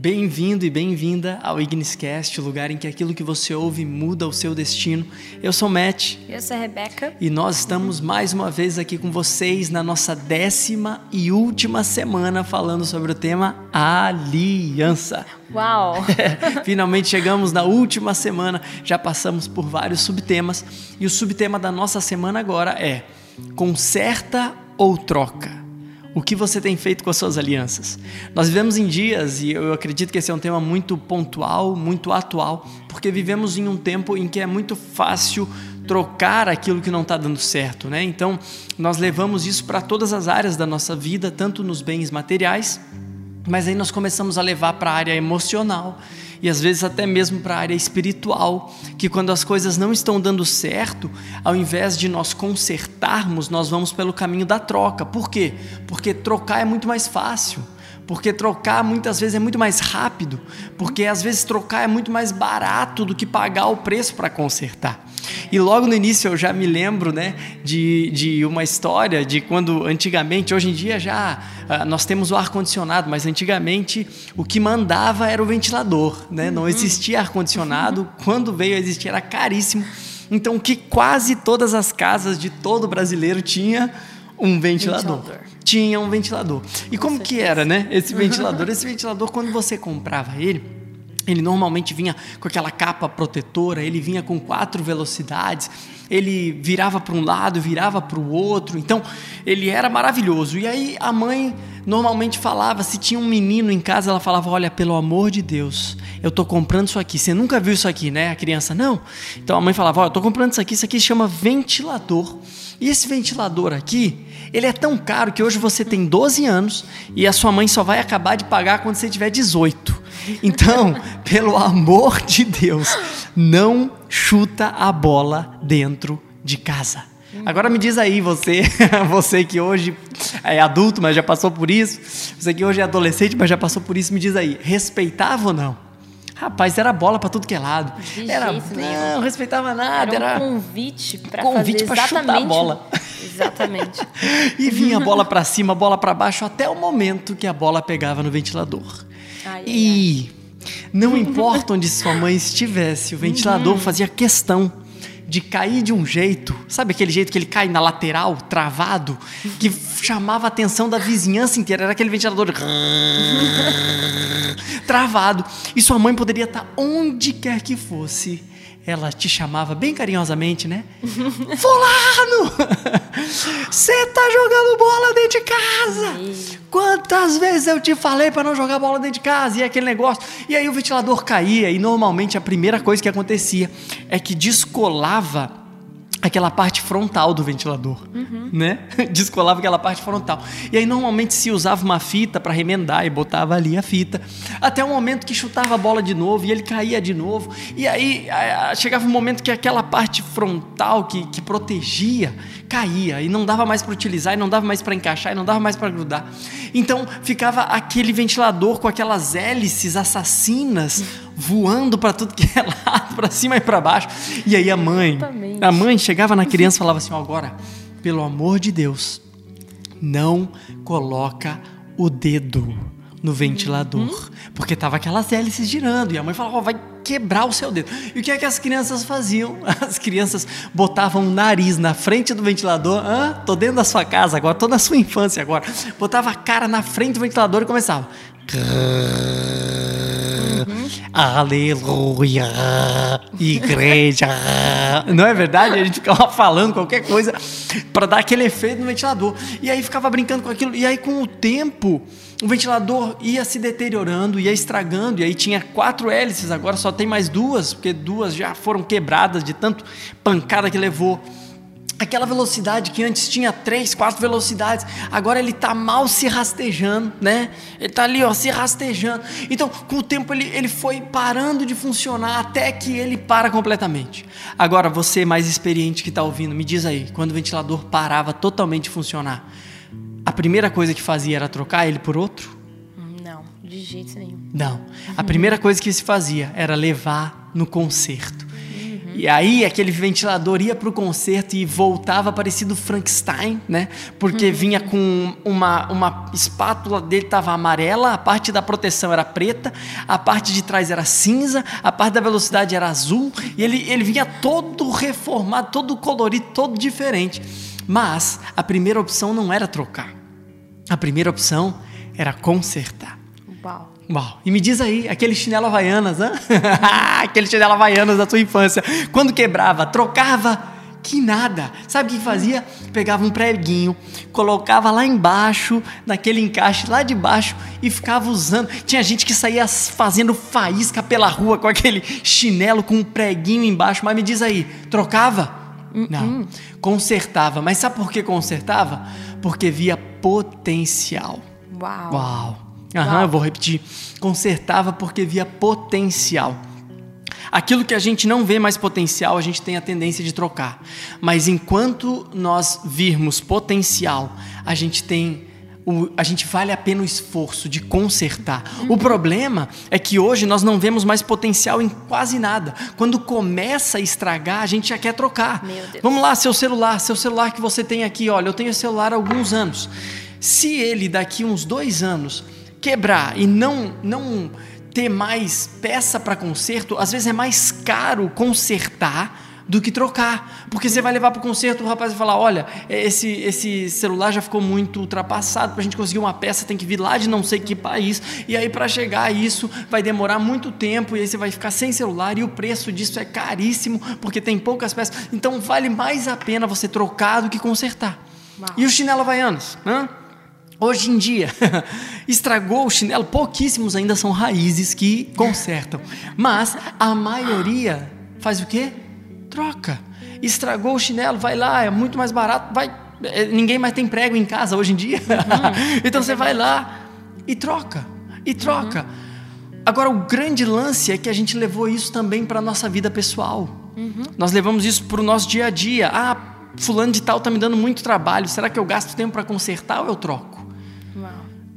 Bem-vindo e bem-vinda ao Igniscast, o lugar em que aquilo que você ouve muda o seu destino. Eu sou Matt. Eu sou a Rebeca. E nós estamos mais uma vez aqui com vocês na nossa décima e última semana falando sobre o tema aliança. Uau! Finalmente chegamos na última semana, já passamos por vários subtemas e o subtema da nossa semana agora é conserta ou troca. O que você tem feito com as suas alianças? Nós vivemos em dias, e eu acredito que esse é um tema muito pontual, muito atual, porque vivemos em um tempo em que é muito fácil trocar aquilo que não está dando certo, né? Então, nós levamos isso para todas as áreas da nossa vida, tanto nos bens materiais, mas aí nós começamos a levar para a área emocional e às vezes até mesmo para a área espiritual, que quando as coisas não estão dando certo, ao invés de nós consertarmos, nós vamos pelo caminho da troca. Por quê? Porque trocar é muito mais fácil. Porque trocar muitas vezes é muito mais rápido, porque às vezes trocar é muito mais barato do que pagar o preço para consertar. E logo no início eu já me lembro né, de, de uma história de quando antigamente, hoje em dia já uh, nós temos o ar-condicionado, mas antigamente o que mandava era o ventilador, né? não uhum. existia ar-condicionado, quando veio a existir era caríssimo. Então que quase todas as casas de todo brasileiro tinha um ventilador. ventilador. Tinha um ventilador. E Com como certeza. que era, né? Esse ventilador, esse ventilador quando você comprava ele, ele normalmente vinha com aquela capa protetora, ele vinha com quatro velocidades, ele virava para um lado, virava para o outro, então ele era maravilhoso. E aí a mãe normalmente falava, se tinha um menino em casa, ela falava: Olha, pelo amor de Deus, eu estou comprando isso aqui. Você nunca viu isso aqui, né? A criança, não. Então a mãe falava: Olha, eu estou comprando isso aqui, isso aqui se chama ventilador. E esse ventilador aqui, ele é tão caro que hoje você tem 12 anos e a sua mãe só vai acabar de pagar quando você tiver 18. Então, pelo amor de Deus, não chuta a bola dentro de casa. Agora me diz aí, você, você que hoje é adulto, mas já passou por isso, você que hoje é adolescente, mas já passou por isso, me diz aí, respeitava ou não? Rapaz, era bola para tudo que é lado. De era, jeito não, respeitava nada. Era um era convite para convite fazer chutar a bola. Exatamente. e vinha a bola para cima, a bola para baixo, até o momento que a bola pegava no ventilador. Ai, e ai. não importa onde sua mãe estivesse, o ventilador uhum. fazia questão de cair de um jeito, sabe aquele jeito que ele cai na lateral, travado, que chamava a atenção da vizinhança inteira, era aquele ventilador travado. E sua mãe poderia estar onde quer que fosse ela te chamava bem carinhosamente, né? Fulano! Você tá jogando bola dentro de casa! Quantas vezes eu te falei para não jogar bola dentro de casa? E aquele negócio. E aí o ventilador caía, e normalmente a primeira coisa que acontecia é que descolava aquela parte frontal do ventilador, uhum. né? Descolava aquela parte frontal. E aí normalmente se usava uma fita para remendar e botava ali a fita, até o momento que chutava a bola de novo e ele caía de novo. E aí chegava um momento que aquela parte frontal que, que protegia caía e não dava mais para utilizar, e não dava mais para encaixar, e não dava mais para grudar. Então ficava aquele ventilador com aquelas hélices assassinas voando para tudo que é lado, para cima e para baixo. E aí a mãe, Exatamente. a mãe chegava na criança e falava assim: agora, pelo amor de Deus, não coloca o dedo no ventilador, porque tava aquelas hélices girando e a mãe falava: oh, vai quebrar o seu dedo. E o que é que as crianças faziam? As crianças botavam o nariz na frente do ventilador. Hã? Tô dentro da sua casa agora, tô na sua infância agora. Botava a cara na frente do ventilador e começava. Aleluia, igreja. Não é verdade? A gente ficava falando qualquer coisa para dar aquele efeito no ventilador. E aí ficava brincando com aquilo. E aí, com o tempo, o ventilador ia se deteriorando, ia estragando. E aí tinha quatro hélices, agora só tem mais duas, porque duas já foram quebradas de tanto pancada que levou aquela velocidade que antes tinha três, quatro velocidades, agora ele está mal se rastejando, né? Ele está ali, ó, se rastejando. Então, com o tempo ele, ele foi parando de funcionar até que ele para completamente. Agora, você mais experiente que está ouvindo, me diz aí, quando o ventilador parava totalmente de funcionar, a primeira coisa que fazia era trocar ele por outro? Não, de jeito nenhum. Não. A primeira coisa que se fazia era levar no concerto. E aí aquele ventilador ia pro concerto e voltava parecido Frankenstein, né? Porque vinha com uma, uma espátula dele tava amarela, a parte da proteção era preta, a parte de trás era cinza, a parte da velocidade era azul, e ele, ele vinha todo reformado, todo colorido, todo diferente. Mas a primeira opção não era trocar. A primeira opção era consertar. Uau. E me diz aí, aquele chinelo havaianas, né? aquele chinelo havaianas da tua infância. Quando quebrava, trocava, que nada. Sabe o que fazia? Pegava um preguinho, colocava lá embaixo, naquele encaixe lá de baixo e ficava usando. Tinha gente que saía fazendo faísca pela rua com aquele chinelo com um preguinho embaixo. Mas me diz aí, trocava? Não. Consertava. Mas sabe por que consertava? Porque via potencial. Uau. Uau. Aham, vou repetir. Consertava porque via potencial. Aquilo que a gente não vê mais potencial, a gente tem a tendência de trocar. Mas enquanto nós virmos potencial, a gente tem o- a gente vale a pena o esforço de consertar. O problema é que hoje nós não vemos mais potencial em quase nada. Quando começa a estragar, a gente já quer trocar. Vamos lá, seu celular, seu celular que você tem aqui, olha, eu tenho esse celular há alguns anos. Se ele daqui uns dois anos quebrar e não não ter mais peça para conserto, às vezes é mais caro consertar do que trocar, porque você vai levar para o conserto, o rapaz vai falar, olha, esse esse celular já ficou muito ultrapassado, para a gente conseguir uma peça tem que vir lá de não sei que país, e aí para chegar a isso vai demorar muito tempo, e aí você vai ficar sem celular, e o preço disso é caríssimo, porque tem poucas peças, então vale mais a pena você trocar do que consertar. Uau. E o chinelo havaianos? Hã? Hoje em dia, estragou o chinelo, pouquíssimos ainda são raízes que consertam. Mas a maioria faz o quê? Troca. Estragou o chinelo, vai lá, é muito mais barato, vai. é, Ninguém mais tem prego em casa hoje em dia. então você vai lá e troca. E troca. Agora, o grande lance é que a gente levou isso também para a nossa vida pessoal. Nós levamos isso para o nosso dia a dia. Ah, fulano de tal está me dando muito trabalho. Será que eu gasto tempo para consertar ou eu troco?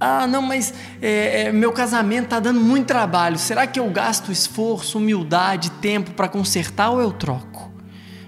Ah, não, mas é, é, meu casamento está dando muito trabalho. Será que eu gasto esforço, humildade, tempo para consertar ou eu troco?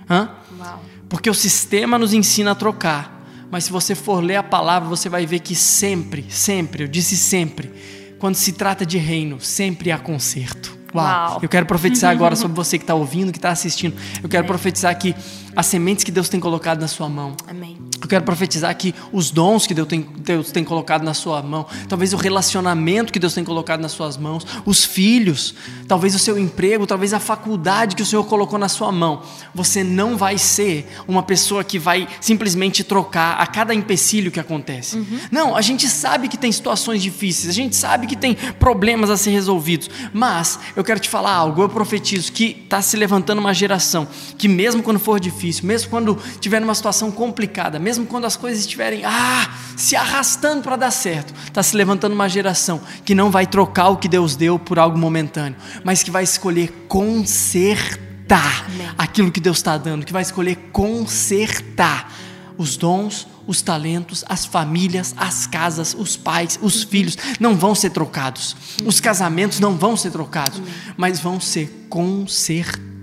Hã? Uau. Porque o sistema nos ensina a trocar. Mas se você for ler a palavra, você vai ver que sempre, sempre, eu disse sempre, quando se trata de reino, sempre há conserto. Uau. Uau. Eu quero profetizar agora sobre você que está ouvindo, que está assistindo. Eu quero Amém. profetizar que as sementes que Deus tem colocado na sua mão, Amém. Eu quero profetizar que os dons que Deus tem, Deus tem colocado na sua mão, talvez o relacionamento que Deus tem colocado nas suas mãos, os filhos, talvez o seu emprego, talvez a faculdade que o Senhor colocou na sua mão. Você não vai ser uma pessoa que vai simplesmente trocar a cada empecilho que acontece. Não, a gente sabe que tem situações difíceis, a gente sabe que tem problemas a ser resolvidos, mas eu quero te falar algo, eu profetizo que está se levantando uma geração que mesmo quando for difícil, mesmo quando tiver numa situação complicada, mesmo quando as coisas estiverem ah, se arrastando para dar certo, está se levantando uma geração que não vai trocar o que Deus deu por algo momentâneo, mas que vai escolher consertar Amém. aquilo que Deus está dando, que vai escolher consertar os dons, os talentos, as famílias, as casas, os pais, os filhos não vão ser trocados. Os casamentos não vão ser trocados, mas vão ser consertados.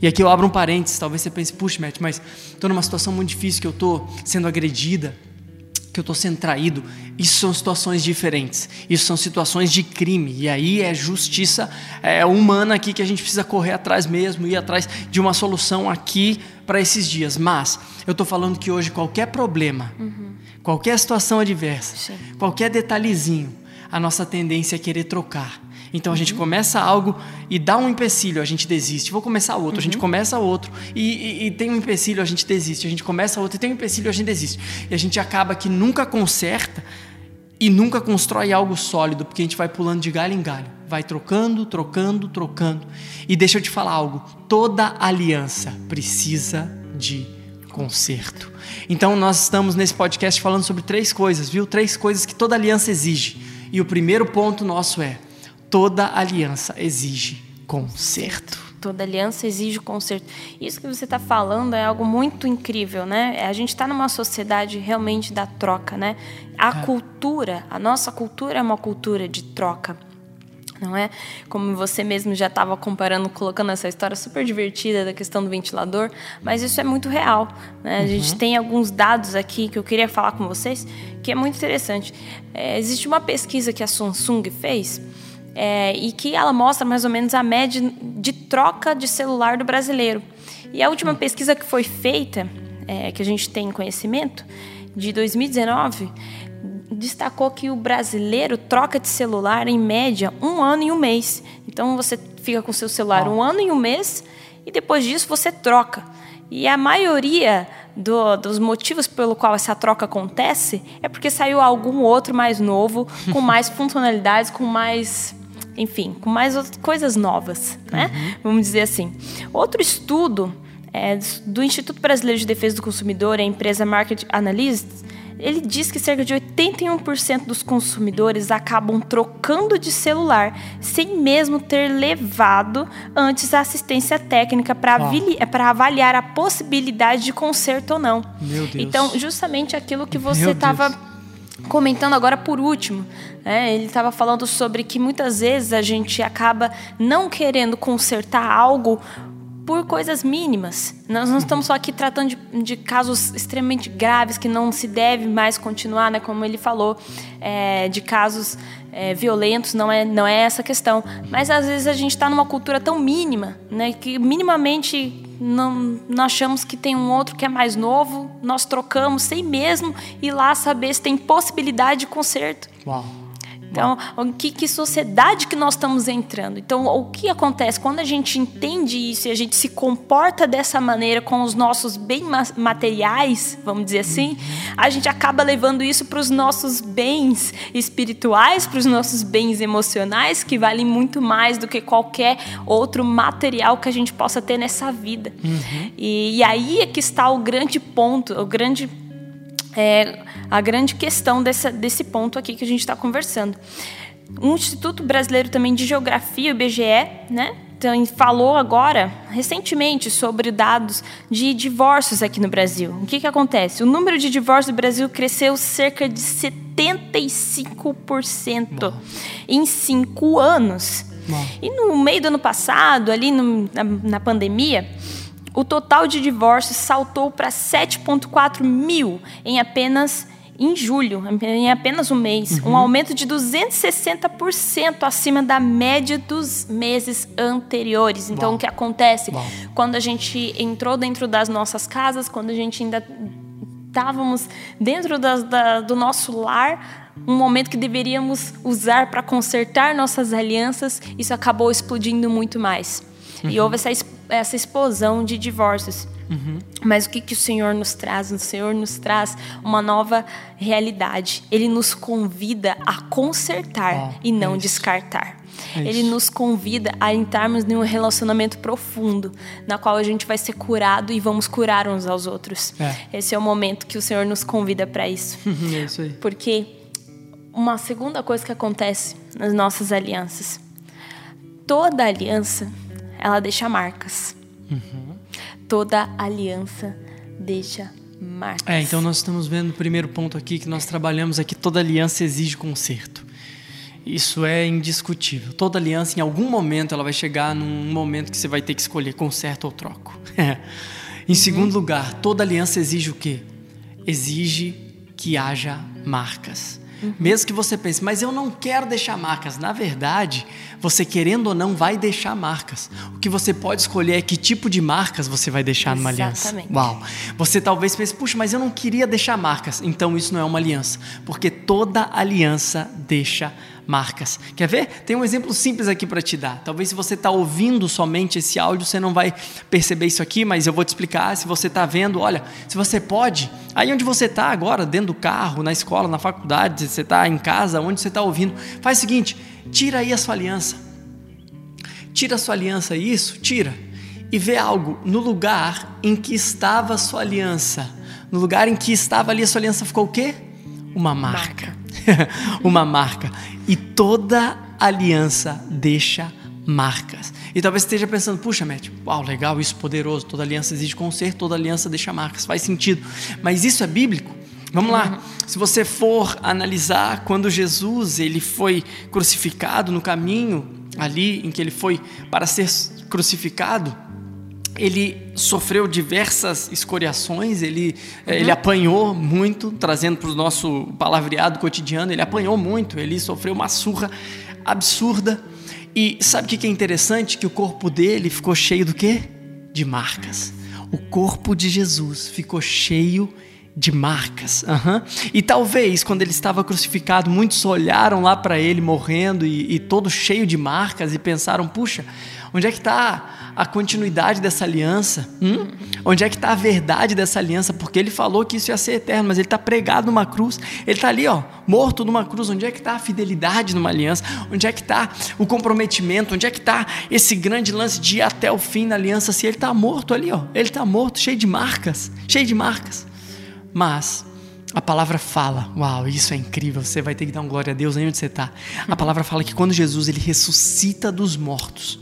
E aqui eu abro um parênteses, talvez você pense, puxa, Matt, mas estou numa situação muito difícil que eu estou sendo agredida, que eu estou sendo traído. Isso são situações diferentes. Isso são situações de crime. E aí é justiça é, humana aqui que a gente precisa correr atrás mesmo, ir atrás de uma solução aqui para esses dias. Mas eu estou falando que hoje qualquer problema, qualquer situação adversa, Sim. qualquer detalhezinho, a nossa tendência é querer trocar. Então a gente começa algo e dá um empecilho, a gente desiste. Vou começar outro, a gente começa outro e, e- e tem um empecilho, a gente desiste. A gente começa outro e tem um empecilho, a gente desiste. E a gente acaba que nunca conserta e nunca constrói algo sólido, porque a gente vai pulando de galho em galho. Vai trocando, trocando, trocando. E deixa eu te falar algo: toda aliança precisa de conserto. Então nós estamos nesse podcast falando sobre três coisas, viu? Três coisas que toda aliança exige. E o primeiro ponto nosso é: toda aliança exige conserto. Toda aliança exige conserto. Isso que você está falando é algo muito incrível, né? A gente está numa sociedade realmente da troca, né? A cultura, a nossa cultura é uma cultura de troca. não é? Como você mesmo já estava comparando, colocando essa história super divertida da questão do ventilador, mas isso é muito real. Né? A gente uhum. tem alguns dados aqui que eu queria falar com vocês, que é muito interessante. É, existe uma pesquisa que a Samsung fez é, e que ela mostra mais ou menos a média de troca de celular do brasileiro. E a última pesquisa que foi feita, é, que a gente tem conhecimento, de 2019, destacou que o brasileiro troca de celular em média um ano e um mês. Então você fica com seu celular um ano e um mês e depois disso você troca. E a maioria do, dos motivos pelo qual essa troca acontece é porque saiu algum outro mais novo, com mais funcionalidades, com mais enfim, com mais coisas novas, né? Uhum. Vamos dizer assim. Outro estudo é, do Instituto Brasileiro de Defesa do Consumidor, a empresa Market Analytics, ele diz que cerca de 81% dos consumidores acabam trocando de celular sem mesmo ter levado antes a assistência técnica para avaliar a possibilidade de conserto ou não. Meu Deus. Então, justamente aquilo que você estava comentando agora por último, né? ele estava falando sobre que muitas vezes a gente acaba não querendo consertar algo por coisas mínimas. Nós não estamos só aqui tratando de, de, casos extremamente graves que não se deve mais continuar, né? Como ele falou, é, de casos é, violentos, não é, não é essa questão. Mas às vezes a gente está numa cultura tão mínima, né? Que minimamente não, nós achamos que tem um outro que é mais novo, nós trocamos sem mesmo ir lá saber se tem possibilidade de conserto. Uau. Então, que, que sociedade que nós estamos entrando? Então, o que acontece quando a gente entende isso e a gente se comporta dessa maneira com os nossos bens materiais, vamos dizer assim, a gente acaba levando isso para os nossos bens espirituais, para os nossos bens emocionais, que valem muito mais do que qualquer outro material que a gente possa ter nessa vida. Uhum. E, e aí é que está o grande ponto, o grande é, a grande questão dessa, desse ponto aqui que a gente está conversando. O Instituto Brasileiro também de Geografia, o IBGE, né, falou agora, recentemente, sobre dados de divórcios aqui no Brasil. O que, que acontece? O número de divórcios do Brasil cresceu cerca de 75% Bom. em cinco anos. Bom. E no meio do ano passado, ali no, na, na pandemia, o total de divórcios saltou para 7,4 mil em apenas em julho, em apenas um mês, uhum. um aumento de 260% acima da média dos meses anteriores. Então, Bom. o que acontece? Bom. Quando a gente entrou dentro das nossas casas, quando a gente ainda estávamos dentro da, do nosso lar, um momento que deveríamos usar para consertar nossas alianças, isso acabou explodindo muito mais. Uhum. E houve essa, essa explosão de divórcios. Uhum. Mas o que, que o Senhor nos traz? O Senhor nos traz uma nova realidade. Ele nos convida a consertar oh, e não é descartar. É Ele nos convida a entrarmos em um relacionamento profundo, na qual a gente vai ser curado e vamos curar uns aos outros. É. Esse é o momento que o Senhor nos convida para isso. é isso. Porque uma segunda coisa que acontece nas nossas alianças, toda aliança ela deixa marcas. Uhum. Toda aliança deixa marcas. É, então nós estamos vendo o primeiro ponto aqui que nós trabalhamos aqui, toda aliança exige conserto. Isso é indiscutível. Toda aliança, em algum momento, ela vai chegar num momento que você vai ter que escolher conserto ou troco. em segundo uhum. lugar, toda aliança exige o quê? Exige que haja marcas. Uhum. Mesmo que você pense, mas eu não quero deixar marcas. Na verdade, você querendo ou não vai deixar marcas. O que você pode escolher é que tipo de marcas você vai deixar numa aliança. Uau. Você talvez pense, puxa, mas eu não queria deixar marcas. Então isso não é uma aliança, porque toda aliança deixa marcas marcas. Quer ver? Tem um exemplo simples aqui para te dar. Talvez se você está ouvindo somente esse áudio, você não vai perceber isso aqui, mas eu vou te explicar. Se você está vendo, olha, se você pode, aí onde você está agora, dentro do carro, na escola, na faculdade, você está em casa, onde você está ouvindo, faz o seguinte: tira aí a sua aliança. Tira a sua aliança, isso, tira. E vê algo no lugar em que estava a sua aliança. No lugar em que estava ali a sua aliança ficou o quê? Uma marca. marca. uma marca. E toda aliança deixa marcas. E talvez esteja pensando, puxa, Matt, uau, legal, isso poderoso, toda aliança exige conserto, toda aliança deixa marcas, faz sentido. Mas isso é bíblico? Vamos lá. Se você for analisar quando Jesus ele foi crucificado no caminho ali em que ele foi para ser crucificado, ele sofreu diversas escoriações, ele, uhum. ele apanhou muito, trazendo para o nosso palavreado cotidiano, ele apanhou muito, ele sofreu uma surra absurda. E sabe o que é interessante? Que o corpo dele ficou cheio do quê? De marcas. O corpo de Jesus ficou cheio de marcas. Uhum. E talvez, quando ele estava crucificado, muitos olharam lá para ele morrendo e, e todo cheio de marcas e pensaram: puxa, onde é que está a continuidade dessa aliança? Hum? Onde é que está a verdade dessa aliança? Porque ele falou que isso ia ser eterno, mas ele está pregado numa cruz. Ele está ali, ó, morto numa cruz. Onde é que está a fidelidade numa aliança? Onde é que está o comprometimento? Onde é que está esse grande lance de ir até o fim da aliança? Se ele está morto ali, ó, ele está morto, cheio de marcas, cheio de marcas. Mas a palavra fala, uau, isso é incrível, você vai ter que dar um glória a Deus aí onde você está. A palavra fala que quando Jesus ele ressuscita dos mortos,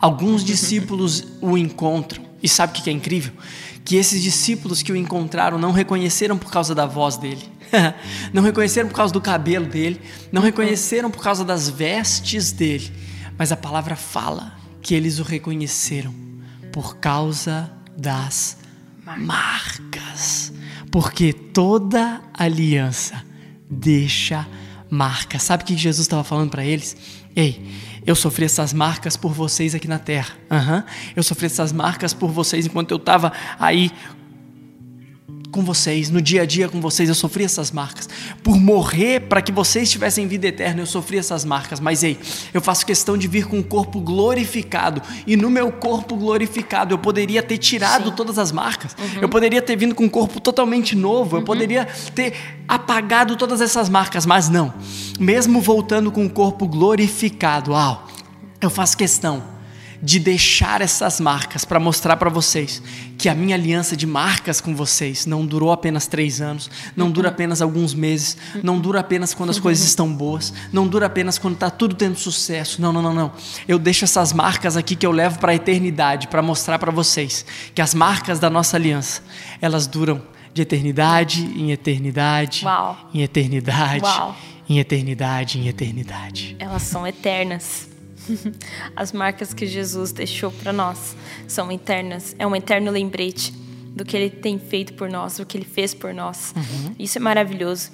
Alguns discípulos o encontram. E sabe o que é incrível? Que esses discípulos que o encontraram não reconheceram por causa da voz dele, não reconheceram por causa do cabelo dele, não reconheceram por causa das vestes dele, mas a palavra fala que eles o reconheceram por causa das marcas. Porque toda aliança deixa marca. Sabe o que Jesus estava falando para eles? Ei, eu sofri essas marcas por vocês aqui na terra. Uhum. Eu sofri essas marcas por vocês enquanto eu estava aí com vocês, no dia a dia com vocês, eu sofri essas marcas. Por morrer para que vocês tivessem vida eterna, eu sofri essas marcas. Mas ei, eu faço questão de vir com um corpo glorificado. E no meu corpo glorificado, eu poderia ter tirado Sim. todas as marcas. Uhum. Eu poderia ter vindo com um corpo totalmente novo. Eu uhum. poderia ter apagado todas essas marcas. Mas não. Mesmo voltando com o corpo glorificado, uau, eu faço questão de deixar essas marcas para mostrar para vocês que a minha aliança de marcas com vocês não durou apenas três anos, não dura apenas alguns meses, não dura apenas quando as coisas estão boas, não dura apenas quando está tudo tendo sucesso. Não, não, não, não. Eu deixo essas marcas aqui que eu levo para a eternidade para mostrar para vocês que as marcas da nossa aliança elas duram de eternidade em eternidade, Uau. em eternidade, Uau. Em eternidade, em eternidade. Elas são eternas. As marcas que Jesus deixou para nós são eternas. É um eterno lembrete do que Ele tem feito por nós, do que Ele fez por nós. Uhum. Isso é maravilhoso.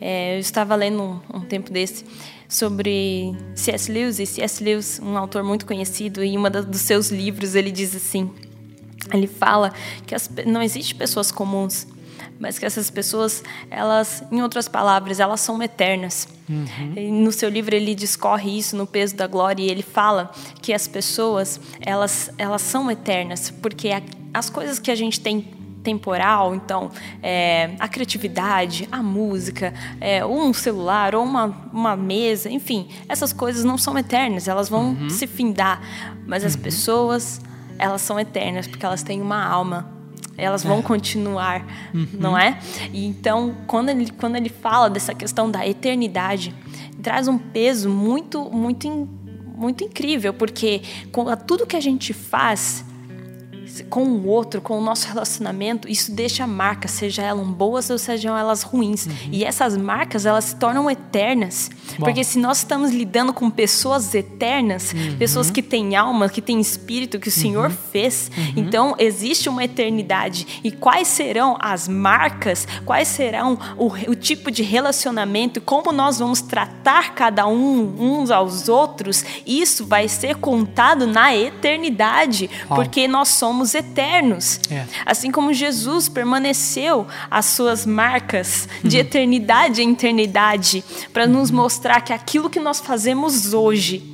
É, eu estava lendo um, um tempo desse sobre C.S. Lewis e C.S. Lewis, um autor muito conhecido, e em um dos seus livros ele diz assim: ele fala que as, não existe pessoas comuns, mas que essas pessoas, elas, em outras palavras, elas são eternas. Uhum. No seu livro ele discorre isso no peso da glória e ele fala que as pessoas, elas, elas são eternas, porque as coisas que a gente tem temporal, então é, a criatividade, a música, é, um celular ou uma, uma mesa, enfim, essas coisas não são eternas, elas vão uhum. se findar, mas as uhum. pessoas elas são eternas porque elas têm uma alma elas vão é. continuar, uhum. não é? E então, quando ele, quando ele fala dessa questão da eternidade, traz um peso muito, muito, muito incrível, porque com tudo que a gente faz com o outro, com o nosso relacionamento, isso deixa marcas, seja elas boas ou sejam elas ruins. Uhum. E essas marcas, elas se tornam eternas. Bom. Porque se nós estamos lidando com pessoas eternas, uhum. pessoas que têm alma, que têm espírito, que o Senhor uhum. fez, uhum. então existe uma eternidade. E quais serão as marcas, quais serão o, o tipo de relacionamento, como nós vamos tratar cada um uns aos outros, isso vai ser contado na eternidade. Porque nós somos somos eternos. É. Assim como Jesus permaneceu as suas marcas de uhum. eternidade em eternidade para nos mostrar que aquilo que nós fazemos hoje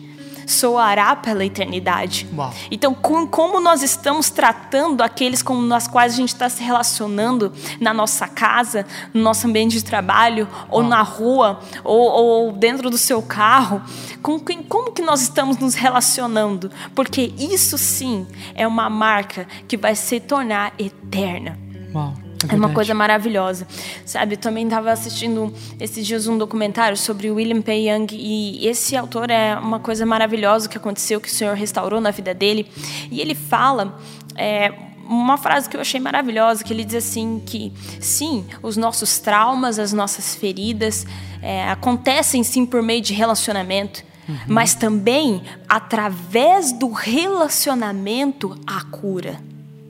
soará pela eternidade. Uau. Então, com, como nós estamos tratando aqueles com os quais a gente está se relacionando na nossa casa, no nosso ambiente de trabalho, ou Uau. na rua, ou, ou, dentro do seu carro, com quem, como que nós estamos nos relacionando? Porque isso sim é uma marca que vai se tornar eterna. Uau. É, é uma coisa maravilhosa, sabe? Eu também estava assistindo esses dias um documentário sobre William P. Young e esse autor é uma coisa maravilhosa que aconteceu, que o Senhor restaurou na vida dele. E ele fala é, uma frase que eu achei maravilhosa, que ele diz assim que sim, os nossos traumas, as nossas feridas é, acontecem sim por meio de relacionamento, uhum. mas também através do relacionamento a cura.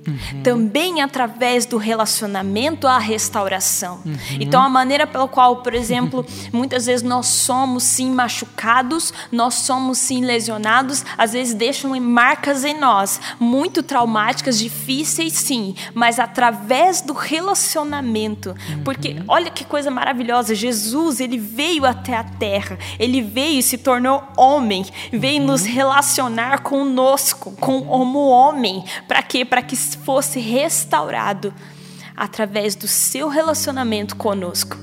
Uhum. Também através do relacionamento à restauração. Uhum. Então, a maneira pela qual, por exemplo, muitas vezes nós somos sim machucados, nós somos sim lesionados, às vezes deixam marcas em nós, muito traumáticas, difíceis sim, mas através do relacionamento. Uhum. Porque olha que coisa maravilhosa, Jesus, ele veio até a terra, ele veio e se tornou homem, veio nos uhum. relacionar conosco, com como homem. Para quê? Para que fosse restaurado através do seu relacionamento conosco.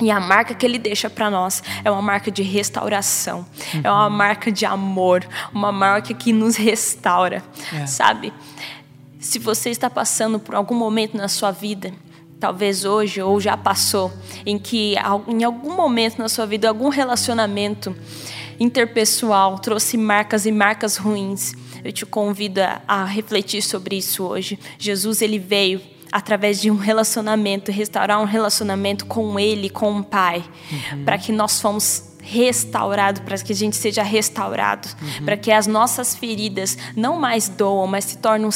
E a marca que ele deixa para nós é uma marca de restauração, uhum. é uma marca de amor, uma marca que nos restaura, é. sabe? Se você está passando por algum momento na sua vida, talvez hoje ou já passou, em que em algum momento na sua vida algum relacionamento interpessoal trouxe marcas e marcas ruins, eu te convido a, refletir sobre isso hoje. Jesus ele veio através de um relacionamento, restaurar um relacionamento com Ele, com o Pai, uhum. para que nós fomos restaurados, para que a gente seja restaurado, uhum. para que as nossas feridas não mais doam, mas se tornem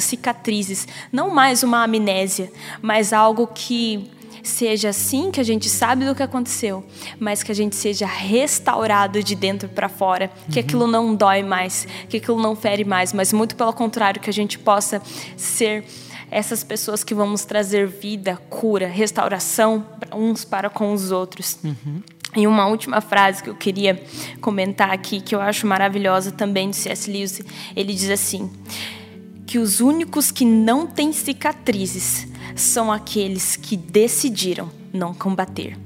cicatrizes, não mais uma amnésia, mas algo que seja assim, que a gente sabe do que aconteceu, mas que a gente seja restaurado de dentro para fora, que uhum. aquilo não dói mais, que aquilo não fere mais, mas muito pelo contrário, que a gente possa ser essas pessoas que vamos trazer vida, cura, restauração uns para com os outros. Uhum. E uma última frase que eu queria comentar aqui, que eu acho maravilhosa também de C.S. Lewis, ele diz assim: que os únicos que não têm cicatrizes são aqueles que decidiram não combater.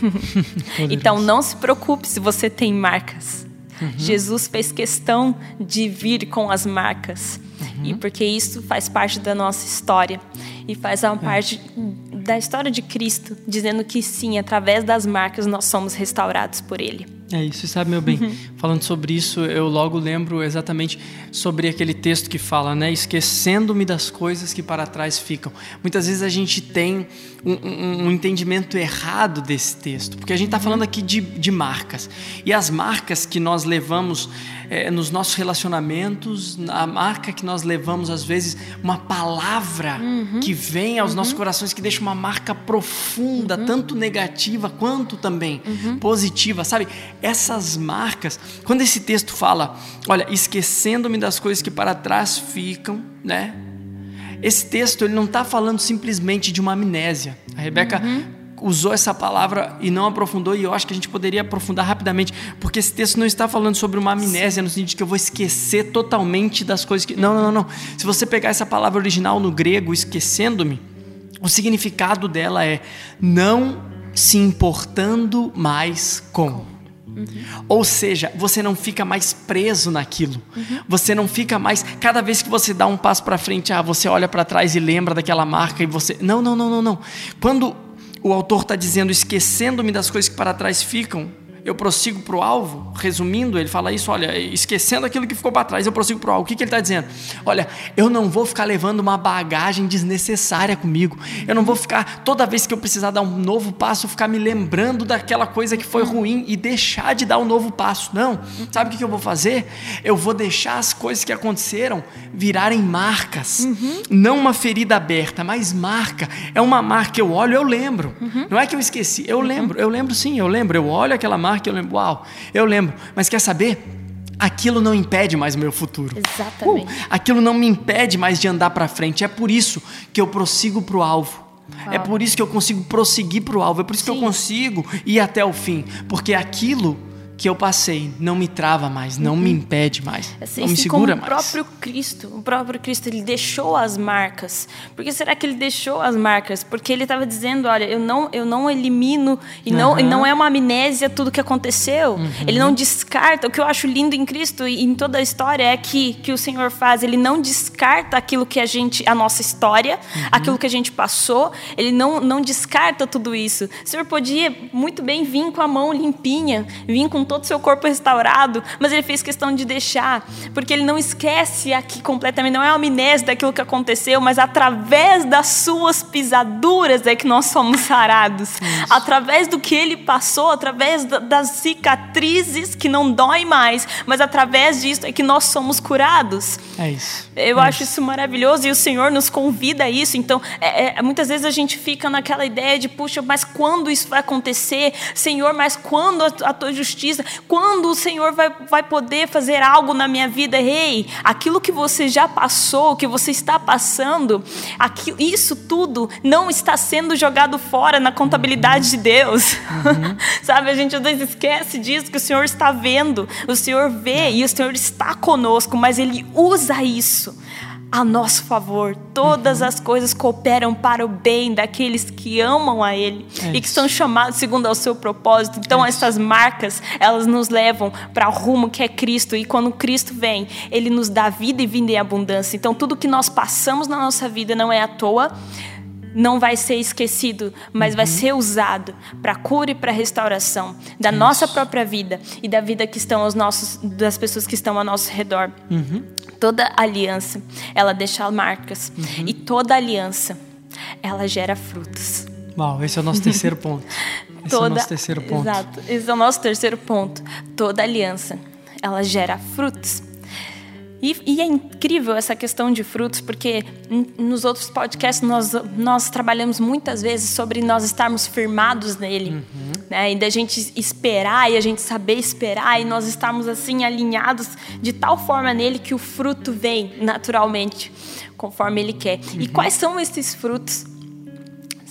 então não se preocupe se você tem marcas. Uhum. Jesus fez questão de vir com as marcas. Uhum. E porque isso faz parte da nossa história e faz uma é. parte da história de Cristo, dizendo que sim, através das marcas nós somos restaurados por ele. É isso, sabe, meu bem, uhum. falando sobre isso, eu logo lembro exatamente sobre aquele texto que fala, né? Esquecendo-me das coisas que para trás ficam. Muitas vezes a gente tem um, um, um entendimento errado desse texto, porque a gente está falando aqui de, de marcas. E as marcas que nós levamos é, nos nossos relacionamentos, a marca que nós levamos, às vezes, uma palavra uhum. que vem aos nossos uhum. corações que deixa uma marca profunda, uhum. tanto negativa quanto também uhum. positiva, sabe? Essas marcas. Quando esse texto fala, olha, esquecendo-me das coisas que para trás ficam, né? Esse texto ele não está falando simplesmente de uma amnésia. A Rebeca uhum. usou essa palavra e não aprofundou, e eu acho que a gente poderia aprofundar rapidamente, porque esse texto não está falando sobre uma amnésia no sentido de que eu vou esquecer totalmente das coisas que. Não, não, não, não. Se você pegar essa palavra original no grego, esquecendo-me, o significado dela é não se importando mais com. Uhum. Ou seja, você não fica mais preso naquilo. Uhum. Você não fica mais. Cada vez que você dá um passo para frente, ah, você olha para trás e lembra daquela marca e você. Não, não, não, não, não. Quando o autor está dizendo, esquecendo-me das coisas que para trás ficam, eu prossigo para o alvo, resumindo, ele fala isso, olha, esquecendo aquilo que ficou para trás, eu prossigo para o alvo. O que, que ele está dizendo? Olha, eu não vou ficar levando uma bagagem desnecessária comigo. Eu não vou ficar, toda vez que eu precisar dar um novo passo, ficar me lembrando daquela coisa que foi ruim e deixar de dar um novo passo. Não. Sabe o que, que eu vou fazer? Eu vou deixar as coisas que aconteceram virarem marcas. Uhum. Não uma ferida aberta, mas marca. É uma marca que eu olho, eu lembro. Uhum. Não é que eu esqueci, eu lembro. Eu lembro sim, eu lembro. Eu olho aquela marca que eu lembro, uau, eu lembro. Mas quer saber? Aquilo não impede mais o meu futuro. Exatamente. Uh, aquilo não me impede mais de andar para frente. É por isso que eu prossigo para o alvo. Uau. É por isso que eu consigo prosseguir para o alvo. É por isso Sim. que eu consigo ir até o fim. Porque aquilo que eu passei não me trava mais, não uhum. me impede mais, assim, não me assim segura mais. O próprio Cristo, o próprio Cristo, ele deixou as marcas. Por que será que ele deixou as marcas? Porque ele estava dizendo, olha, eu não, eu não elimino e não, e não é uma amnésia tudo que aconteceu. Uhum. Ele não descarta. O que eu acho lindo em Cristo e em toda a história é que que o Senhor faz. Ele não descarta aquilo que a gente, a nossa história, uhum. aquilo que a gente passou. Ele não não descarta tudo isso. O Senhor podia muito bem vir com a mão limpinha, vir com todo o seu corpo restaurado, mas ele fez questão de deixar, porque ele não esquece aqui completamente, não é uma amnésia daquilo que aconteceu, mas através das suas pisaduras é que nós somos sarados. Isso. Através do que ele passou, através das cicatrizes que não dói mais, mas através disso é que nós somos curados. É isso. Eu é acho isso. isso maravilhoso e o Senhor nos convida a isso. Então, é, é, muitas vezes a gente fica naquela ideia de, puxa, mas quando isso vai acontecer? Senhor, mas quando a, a tua justiça? Quando o Senhor vai, vai poder fazer algo na minha vida? Ei, aquilo que você já passou, que você está passando, aquilo, isso tudo não está sendo jogado fora na contabilidade de Deus. Uhum. Sabe, a gente às vezes esquece disso, que o Senhor está vendo, o Senhor vê e o Senhor está conosco, mas Ele usa isso a nosso favor. Todas uhum. as coisas cooperam para o bem daqueles que amam a Ele é e que são chamados segundo ao seu propósito. Então, é essas marcas, elas nos levam para o rumo que é Cristo. E quando Cristo vem, Ele nos dá vida e vida em abundância. Então, tudo que nós passamos na nossa vida não é à toa não vai ser esquecido, mas uhum. vai ser usado para cura e para restauração da Isso. nossa própria vida e da vida que estão aos nossos, das pessoas que estão ao nosso redor. Uhum. Toda aliança, ela deixa marcas. Uhum. E toda aliança, ela gera frutos. Uau, esse é o nosso terceiro ponto. Esse toda, é o nosso terceiro ponto. Exato, esse é o nosso terceiro ponto. Toda aliança, ela gera frutos. E, e, é incrível essa questão de frutos, porque nos outros podcasts nós, nós trabalhamos muitas vezes sobre nós estarmos firmados nele, uhum. né? E da gente esperar e a gente saber esperar e nós estarmos assim alinhados de tal forma nele que o fruto vem naturalmente, conforme ele quer. Uhum. E quais são esses frutos?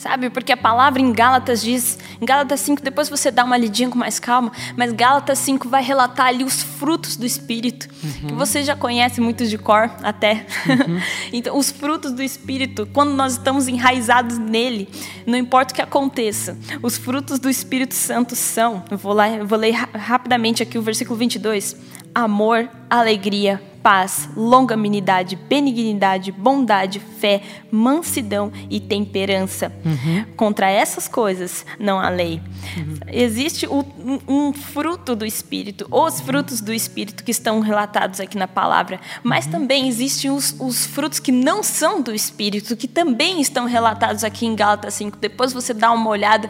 Sabe? Porque a palavra em Gálatas diz, em Gálatas 5, depois você dá uma lidinha com mais calma, mas Gálatas 5 vai relatar ali os frutos do Espírito, uhum. que você já conhece muitos de cor até. Uhum. então, os frutos do Espírito, quando nós estamos enraizados nele, não importa o que aconteça, os frutos do Espírito Santo são, eu vou, lá, eu vou ler rapidamente aqui o versículo 22, amor, alegria, paz, longanimidade, benignidade, bondade, fé, mansidão e temperança. Uhum. Contra essas coisas não há lei. Uhum. Existe um, um, fruto do Espírito, os frutos do Espírito que estão relatados aqui na palavra, mas uhum. também existem os, os, frutos que não são do Espírito, que também estão relatados aqui em Gálatas 5. Depois você dá uma olhada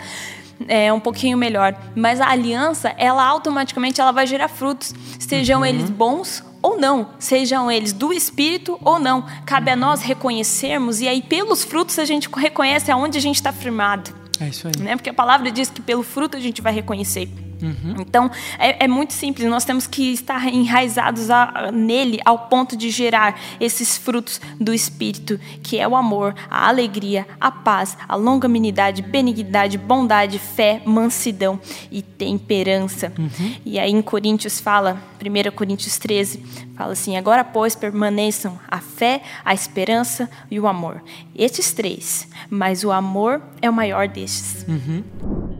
é, um pouquinho melhor. Mas a aliança, ela automaticamente ela vai gerar frutos, sejam uhum. eles bons ou não, sejam eles do Espírito ou não. Cabe a nós reconhecermos, e aí pelos frutos a gente reconhece aonde a gente está firmado. É isso aí. Né? Porque a palavra diz que pelo fruto a gente vai reconhecer. Uhum. Então, é, é, muito simples, nós temos que estar enraizados a, nele ao ponto de gerar esses frutos do Espírito, que é o amor, a alegria, a paz, a longanimidade, benignidade, bondade, fé, mansidão e temperança. Uhum. E aí em Coríntios fala, 1 Coríntios 13, fala assim: Agora, pois, permaneçam a fé, a esperança e o amor. Estes três, mas o amor é o maior destes. Uhum.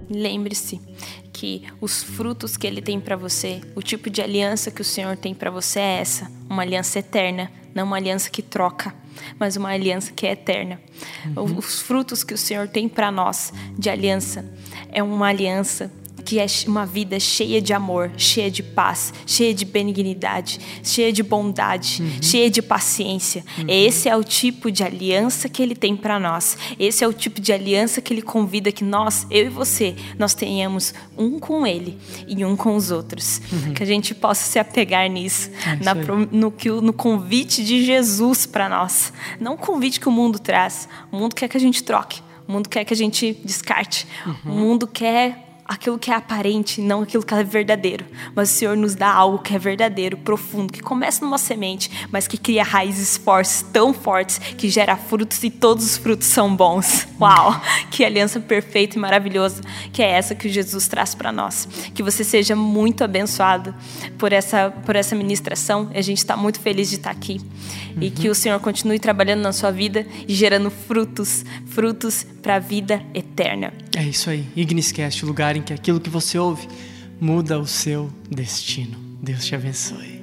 Lembre-se que os frutos que ele tem para você, o tipo de aliança que o Senhor tem para você é essa, uma aliança eterna, não uma aliança que troca, mas uma aliança que é eterna. Uhum. Os frutos que o Senhor tem para nós de aliança é uma aliança que é uma vida cheia de amor, cheia de paz, cheia de benignidade, cheia de bondade, uhum. cheia de paciência. Uhum. Esse é o tipo de aliança que ele tem para nós. Esse é o tipo de aliança que ele convida que nós, eu e você, nós tenhamos um com ele e um com os outros. Uhum. Que a gente possa se apegar nisso, é na, no, no convite de Jesus para nós. Não o convite que o mundo traz. O mundo quer que a gente troque. O mundo quer que a gente descarte. O uhum. mundo quer aquilo que é aparente, não aquilo que é verdadeiro. Mas o Senhor nos dá algo que é verdadeiro, profundo, que começa numa semente, mas que cria raízes fortes, tão fortes, que gera frutos e todos os frutos são bons. Uau! Que aliança perfeita e maravilhosa que é essa que Jesus traz para nós. Que você seja muito abençoado por essa, por essa ministração. A gente está muito feliz de estar aqui. Uhum. E que o Senhor continue trabalhando na sua vida e gerando frutos, frutos para a vida eterna. É isso aí. Igniscast, o lugar em que aquilo que você ouve muda o seu destino. Deus te abençoe.